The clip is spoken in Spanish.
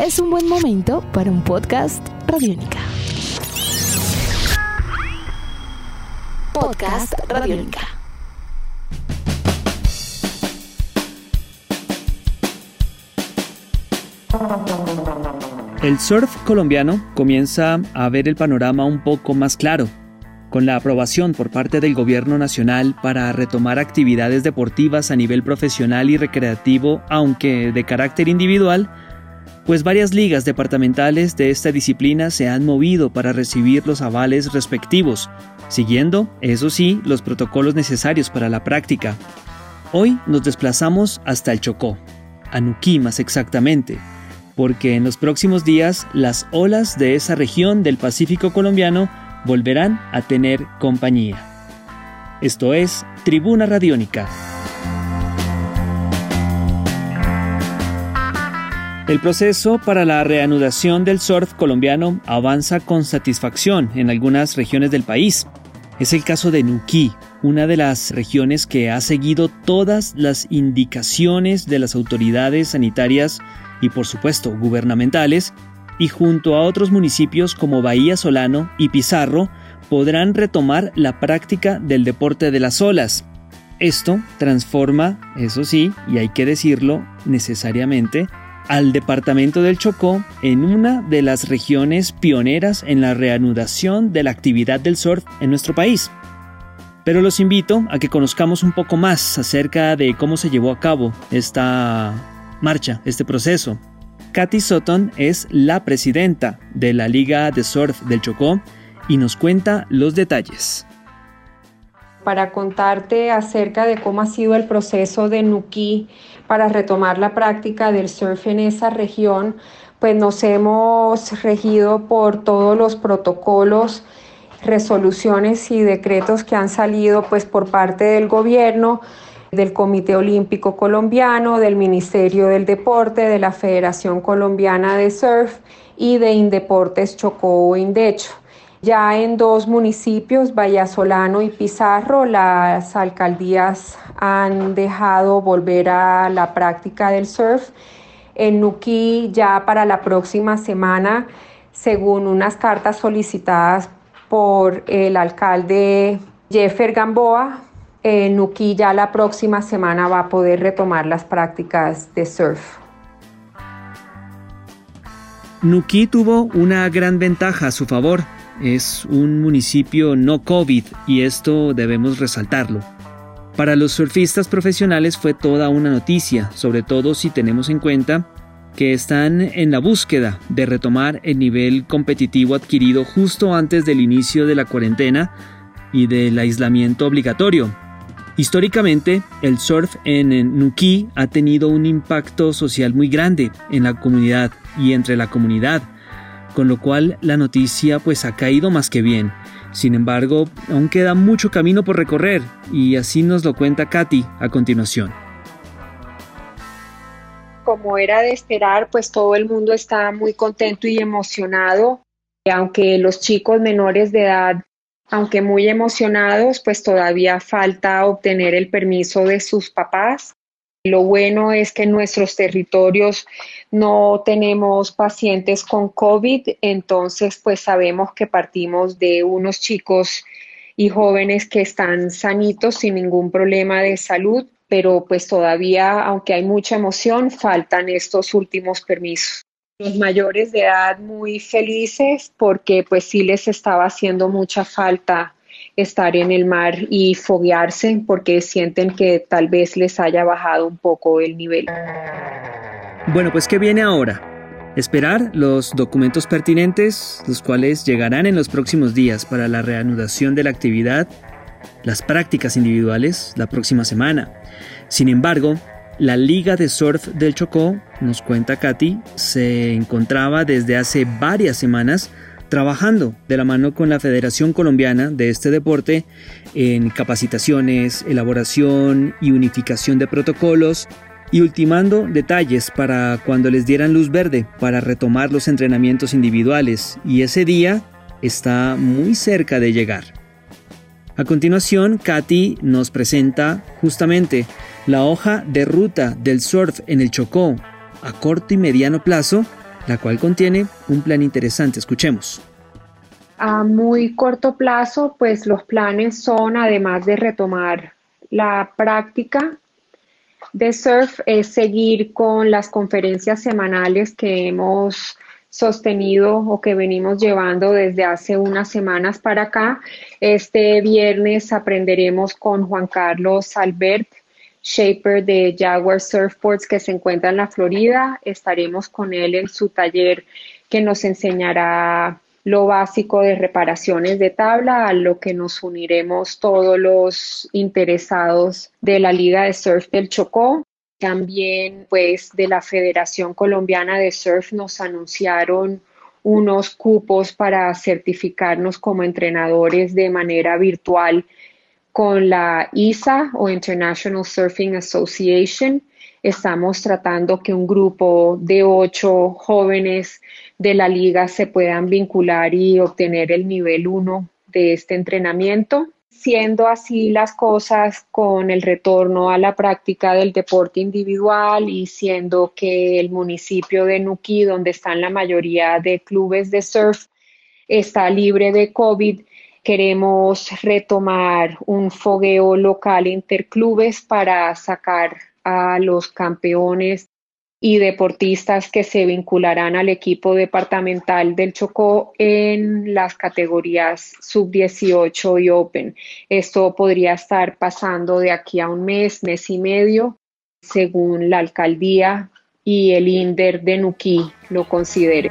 es un buen momento para un podcast Radiónica. Podcast Radiónica. El surf colombiano comienza a ver el panorama un poco más claro, con la aprobación por parte del Gobierno Nacional para retomar actividades deportivas a nivel profesional y recreativo, aunque de carácter individual, pues varias ligas departamentales de esta disciplina se han movido para recibir los avales respectivos, siguiendo, eso sí, los protocolos necesarios para la práctica. Hoy nos desplazamos hasta el Chocó, a Nuquí más exactamente, porque en los próximos días las olas de esa región del Pacífico colombiano volverán a tener compañía. Esto es Tribuna Radiónica. El proceso para la reanudación del surf colombiano avanza con satisfacción en algunas regiones del país. Es el caso de Nuquí, una de las regiones que ha seguido todas las indicaciones de las autoridades sanitarias y por supuesto gubernamentales, y junto a otros municipios como Bahía Solano y Pizarro podrán retomar la práctica del deporte de las olas. Esto transforma, eso sí, y hay que decirlo necesariamente, al departamento del Chocó en una de las regiones pioneras en la reanudación de la actividad del surf en nuestro país. Pero los invito a que conozcamos un poco más acerca de cómo se llevó a cabo esta marcha, este proceso. Katy Sutton es la presidenta de la Liga de Surf del Chocó y nos cuenta los detalles. Para contarte acerca de cómo ha sido el proceso de Nuki para retomar la práctica del surf en esa región, pues nos hemos regido por todos los protocolos, resoluciones y decretos que han salido pues por parte del gobierno del Comité Olímpico Colombiano, del Ministerio del Deporte, de la Federación Colombiana de Surf y de Indeportes Chocó o Indecho. Ya en dos municipios, Vallasolano y Pizarro, las alcaldías han dejado volver a la práctica del surf. En Nuquí ya para la próxima semana, según unas cartas solicitadas por el alcalde Jeffer Gamboa, en Nuki ya la próxima semana va a poder retomar las prácticas de surf. Nuki tuvo una gran ventaja a su favor. Es un municipio no COVID y esto debemos resaltarlo. Para los surfistas profesionales fue toda una noticia, sobre todo si tenemos en cuenta que están en la búsqueda de retomar el nivel competitivo adquirido justo antes del inicio de la cuarentena y del aislamiento obligatorio, Históricamente, el surf en Nuki ha tenido un impacto social muy grande en la comunidad y entre la comunidad, con lo cual la noticia pues ha caído más que bien. Sin embargo, aún queda mucho camino por recorrer y así nos lo cuenta Katy a continuación. Como era de esperar, pues todo el mundo está muy contento y emocionado, aunque los chicos menores de edad aunque muy emocionados, pues todavía falta obtener el permiso de sus papás. Lo bueno es que en nuestros territorios no tenemos pacientes con COVID, entonces pues sabemos que partimos de unos chicos y jóvenes que están sanitos sin ningún problema de salud, pero pues todavía, aunque hay mucha emoción, faltan estos últimos permisos. Los mayores de edad muy felices porque pues sí les estaba haciendo mucha falta estar en el mar y foguearse porque sienten que tal vez les haya bajado un poco el nivel. Bueno, pues ¿qué viene ahora? Esperar los documentos pertinentes, los cuales llegarán en los próximos días para la reanudación de la actividad, las prácticas individuales la próxima semana. Sin embargo, la Liga de Surf del Chocó, nos cuenta Katy, se encontraba desde hace varias semanas trabajando de la mano con la Federación Colombiana de este deporte en capacitaciones, elaboración y unificación de protocolos y ultimando detalles para cuando les dieran luz verde para retomar los entrenamientos individuales y ese día está muy cerca de llegar. A continuación, Katy nos presenta justamente la hoja de ruta del surf en el Chocó a corto y mediano plazo la cual contiene un plan interesante. Escuchemos. A muy corto plazo, pues los planes son, además de retomar la práctica de surf, es seguir con las conferencias semanales que hemos sostenido o que venimos llevando desde hace unas semanas para acá. Este viernes aprenderemos con Juan Carlos Albert, shaper de Jaguar Surfboards que se encuentra en la Florida. Estaremos con él en su taller que nos enseñará lo básico de reparaciones de tabla, a lo que nos uniremos todos los interesados de la Liga de Surf del Chocó. También, pues, de la Federación Colombiana de Surf nos anunciaron unos cupos para certificarnos como entrenadores de manera virtual con la ISA o International Surfing Association. Estamos tratando que un grupo de ocho jóvenes de la liga se puedan vincular y obtener el nivel 1 de este entrenamiento siendo así las cosas con el retorno a la práctica del deporte individual y siendo que el municipio de Nuquí, donde están la mayoría de clubes de surf, está libre de COVID, queremos retomar un fogueo local interclubes para sacar a los campeones y deportistas que se vincularán al equipo departamental del Chocó en las categorías sub-18 y Open. Esto podría estar pasando de aquí a un mes, mes y medio, según la alcaldía y el INDER de Nuquí lo considere.